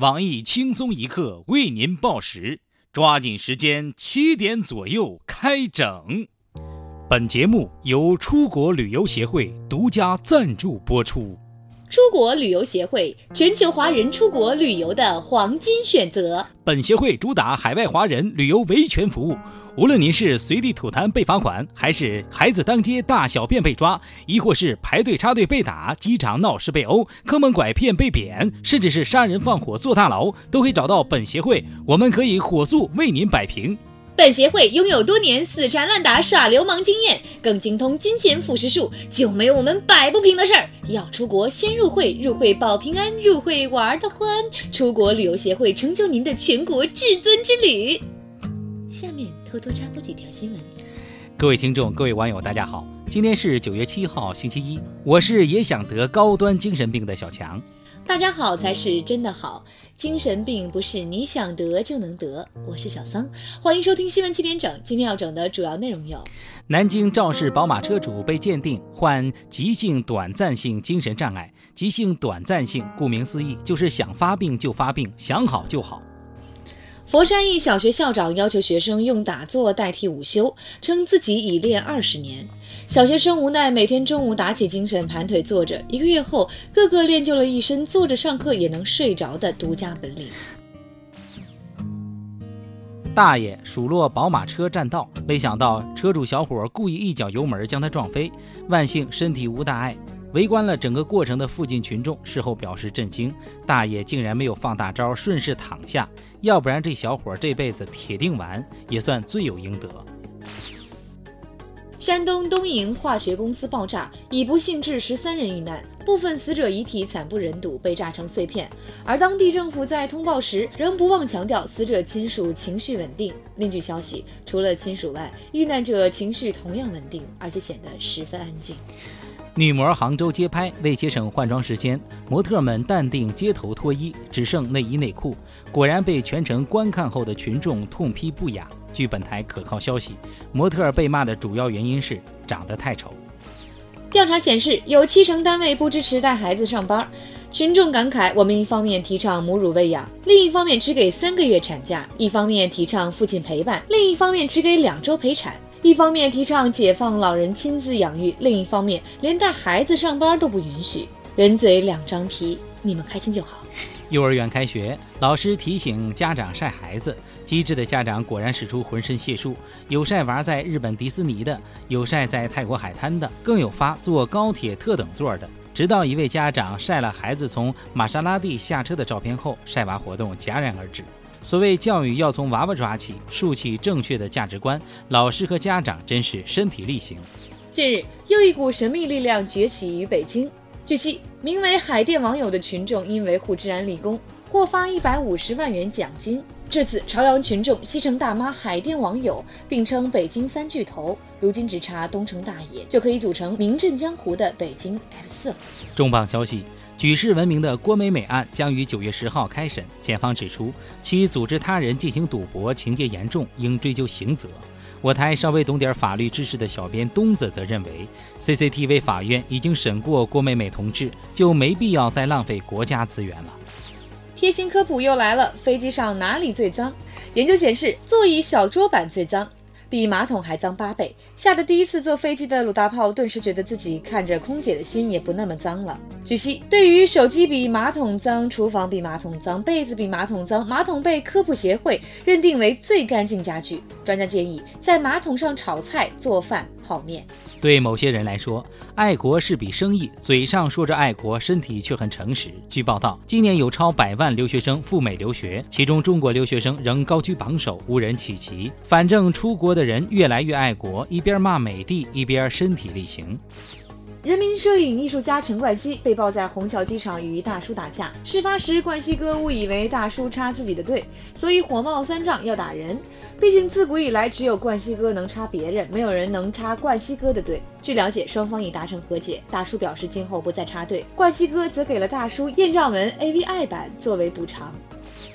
网易轻松一刻为您报时，抓紧时间，七点左右开整。本节目由出国旅游协会独家赞助播出。出国旅游协会，全球华人出国旅游的黄金选择。本协会主打海外华人旅游维权服务，无论您是随地吐痰被罚款，还是孩子当街大小便被抓，亦或是排队插队被打、机场闹事被殴、坑蒙拐骗被贬，甚至是杀人放火坐大牢，都可以找到本协会，我们可以火速为您摆平。本协会拥有多年死缠烂打耍流氓经验，更精通金钱腐蚀术，就没有我们摆不平的事儿。要出国先入会，入会保平安，入会玩的欢。出国旅游协会成就您的全国至尊之旅。下面偷偷插播几条新闻。各位听众，各位网友，大家好，今天是九月七号，星期一，我是也想得高端精神病的小强。大家好才是真的好，精神病不是你想得就能得。我是小桑，欢迎收听新闻七点整。今天要整的主要内容有：南京肇事宝马车主被鉴定患急性短暂性精神障碍。急性短暂性，顾名思义，就是想发病就发病，想好就好。佛山一小学校长要求学生用打坐代替午休，称自己已练二十年。小学生无奈，每天中午打起精神盘腿坐着，一个月后，个个练就了一身坐着上课也能睡着的独家本领。大爷数落宝马车占道，没想到车主小伙故意一脚油门将他撞飞，万幸身体无大碍。围观了整个过程的附近群众事后表示震惊，大爷竟然没有放大招，顺势躺下，要不然这小伙这辈子铁定完，也算罪有应得。山东东营化学公司爆炸，已不幸致十三人遇难，部分死者遗体惨不忍睹，被炸成碎片。而当地政府在通报时，仍不忘强调死者亲属情绪稳定。另据消息，除了亲属外，遇难者情绪同样稳定，而且显得十分安静。女模杭州街拍，为节省换装时间，模特们淡定街头脱衣，只剩内衣内裤，果然被全程观看后的群众痛批不雅。据本台可靠消息，模特被骂的主要原因是长得太丑。调查显示，有七成单位不支持带孩子上班。群众感慨：我们一方面提倡母乳喂养，另一方面只给三个月产假；一方面提倡父亲陪伴，另一方面只给两周陪产；一方面提倡解放老人亲自养育，另一方面连带孩子上班都不允许。人嘴两张皮，你们开心就好。幼儿园开学，老师提醒家长晒孩子，机智的家长果然使出浑身解数，有晒娃在日本迪士尼的，有晒在泰国海滩的，更有发坐高铁特等座的。直到一位家长晒了孩子从玛莎拉蒂下车的照片后，晒娃活动戛然而止。所谓教育要从娃娃抓起，树起正确的价值观，老师和家长真是身体力行。近日，又一股神秘力量崛起于北京。据悉，名为“海淀网友”的群众因维护治安立功，获发一百五十万元奖金。至此，朝阳群众西城大妈、海淀网友并称北京三巨头，如今只差东城大爷就可以组成名震江湖的北京 F 四。重磅消息：举世闻名的郭美美案将于九月十号开审。检方指出，其组织他人进行赌博，情节严重，应追究刑责。我台稍微懂点法律知识的小编东子则认为，CCTV 法院已经审过郭美美同志，就没必要再浪费国家资源了。贴心科普又来了，飞机上哪里最脏？研究显示，座椅小桌板最脏。比马桶还脏八倍，吓得第一次坐飞机的鲁大炮顿时觉得自己看着空姐的心也不那么脏了。据悉，对于手机比马桶脏、厨房比马桶脏、被子比马桶脏，马桶被科普协会认定为最干净家具。专家建议在马桶上炒菜、做饭、泡面。对某些人来说，爱国是笔生意，嘴上说着爱国，身体却很诚实。据报道，今年有超百万留学生赴美留学，其中中国留学生仍高居榜首，无人企及。反正出国。的人越来越爱国，一边骂美帝，一边身体力行。人民摄影艺术家陈冠希被曝在虹桥机场与一大叔打架，事发时冠希哥误以为大叔插自己的队，所以火冒三丈要打人。毕竟自古以来只有冠希哥能插别人，没有人能插冠希哥的队。据了解，双方已达成和解，大叔表示今后不再插队，冠希哥则给了大叔艳照门 AVI 版作为补偿。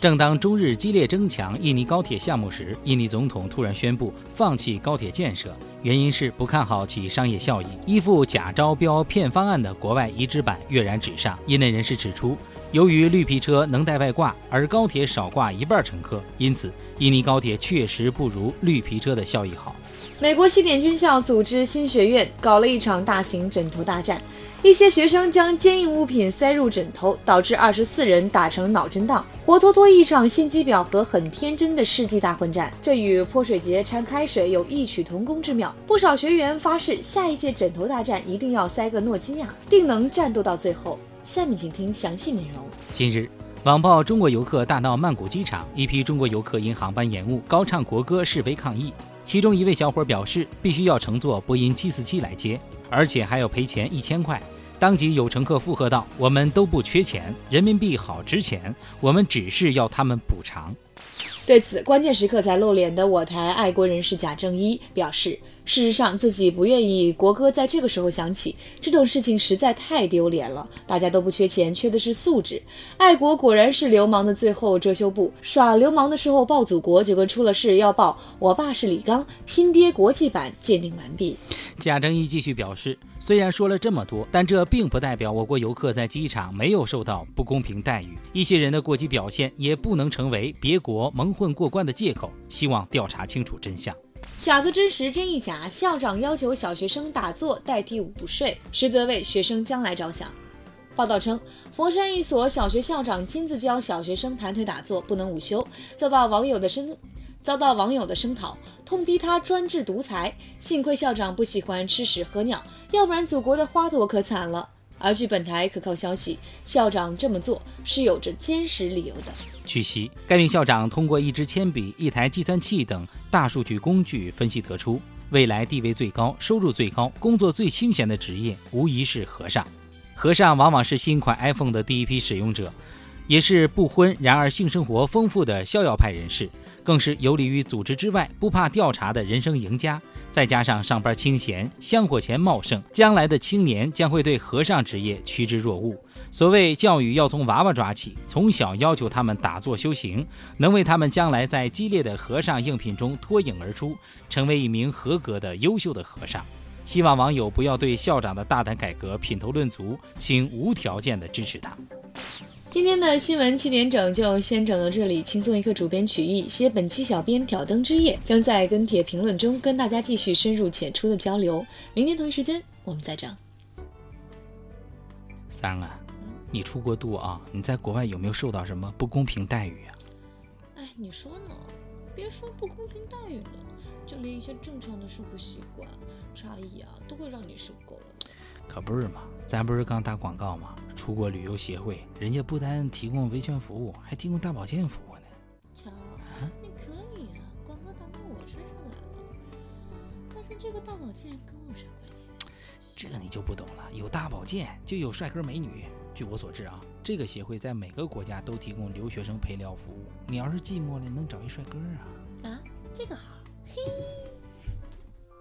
正当中日激烈争抢印尼高铁项目时，印尼总统突然宣布放弃高铁建设，原因是不看好其商业效益。依附假招标骗方案的国外移植版跃然纸上。业内人士指出，由于绿皮车能带外挂，而高铁少挂一半乘客，因此印尼高铁确实不如绿皮车的效益好。美国西点军校组织新学院搞了一场大型枕头大战，一些学生将坚硬物品塞入枕头，导致二十四人打成脑震荡，活脱脱一场心机婊和很天真的世纪大混战。这与泼水节掺开水有异曲同工之妙。不少学员发誓，下一届枕头大战一定要塞个诺基亚，定能战斗到最后。下面请听详细内容。近日，网曝中国游客大闹曼谷机场，一批中国游客因航班延误高唱国歌示威抗议。其中一位小伙表示，必须要乘坐波音747来接，而且还要赔钱一千块。当即有乘客附和道：“我们都不缺钱，人民币好值钱，我们只是要他们补偿。”对此，关键时刻才露脸的我台爱国人士贾正一表示：“事实上，自己不愿意国歌在这个时候响起，这种事情实在太丢脸了。大家都不缺钱，缺的是素质。爱国果然是流氓的最后遮羞布，耍流氓的时候报祖国，就跟出了事要报我爸是李刚，拼爹国际版鉴定完毕。”贾正一继续表示。虽然说了这么多，但这并不代表我国游客在机场没有受到不公平待遇。一些人的过激表现也不能成为别国蒙混过关的借口。希望调查清楚真相。假作真实，真亦假。校长要求小学生打坐代替午睡，实则为学生将来着想。报道称，佛山一所小学校长亲自教小学生盘腿打坐，不能午休，遭到网友的声。遭到网友的声讨，痛批他专制独裁。幸亏校长不喜欢吃屎喝尿，要不然祖国的花朵可惨了。而据本台可靠消息，校长这么做是有着坚实理由的。据悉，该名校长通过一支铅笔、一台计算器等大数据工具分析得出，未来地位最高、收入最高、工作最清闲的职业，无疑是和尚。和尚往往是新款 iPhone 的第一批使用者，也是不婚然而性生活丰富的逍遥派人士。更是游离于组织之外、不怕调查的人生赢家。再加上上班清闲、香火钱茂盛，将来的青年将会对和尚职业趋之若鹜。所谓教育要从娃娃抓起，从小要求他们打坐修行，能为他们将来在激烈的和尚应聘中脱颖而出，成为一名合格的优秀的和尚。希望网友不要对校长的大胆改革品头论足，请无条件的支持他。今天的新闻七点整就先整到这里。轻松一刻，主编曲艺，携本期小编挑灯之夜，将在跟帖评论中跟大家继续深入浅出的交流。明天同一时间我们再整。三啊，你出国度啊，你在国外有没有受到什么不公平待遇啊？哎，你说呢？别说不公平待遇了，就连一些正常的生活习惯差异啊，都会让你受够了。可不是嘛，咱不是刚打广告吗？出国旅游协会，人家不单提供维权服务，还提供大保健服务呢。乔，你可以啊，广告打到我身上来了。但是这个大保健跟我有啥关系？这个你就不懂了。有大保健，就有帅哥美女。据我所知啊，这个协会在每个国家都提供留学生陪聊服务。你要是寂寞了，能找一帅哥啊。啊，这个好。嘿。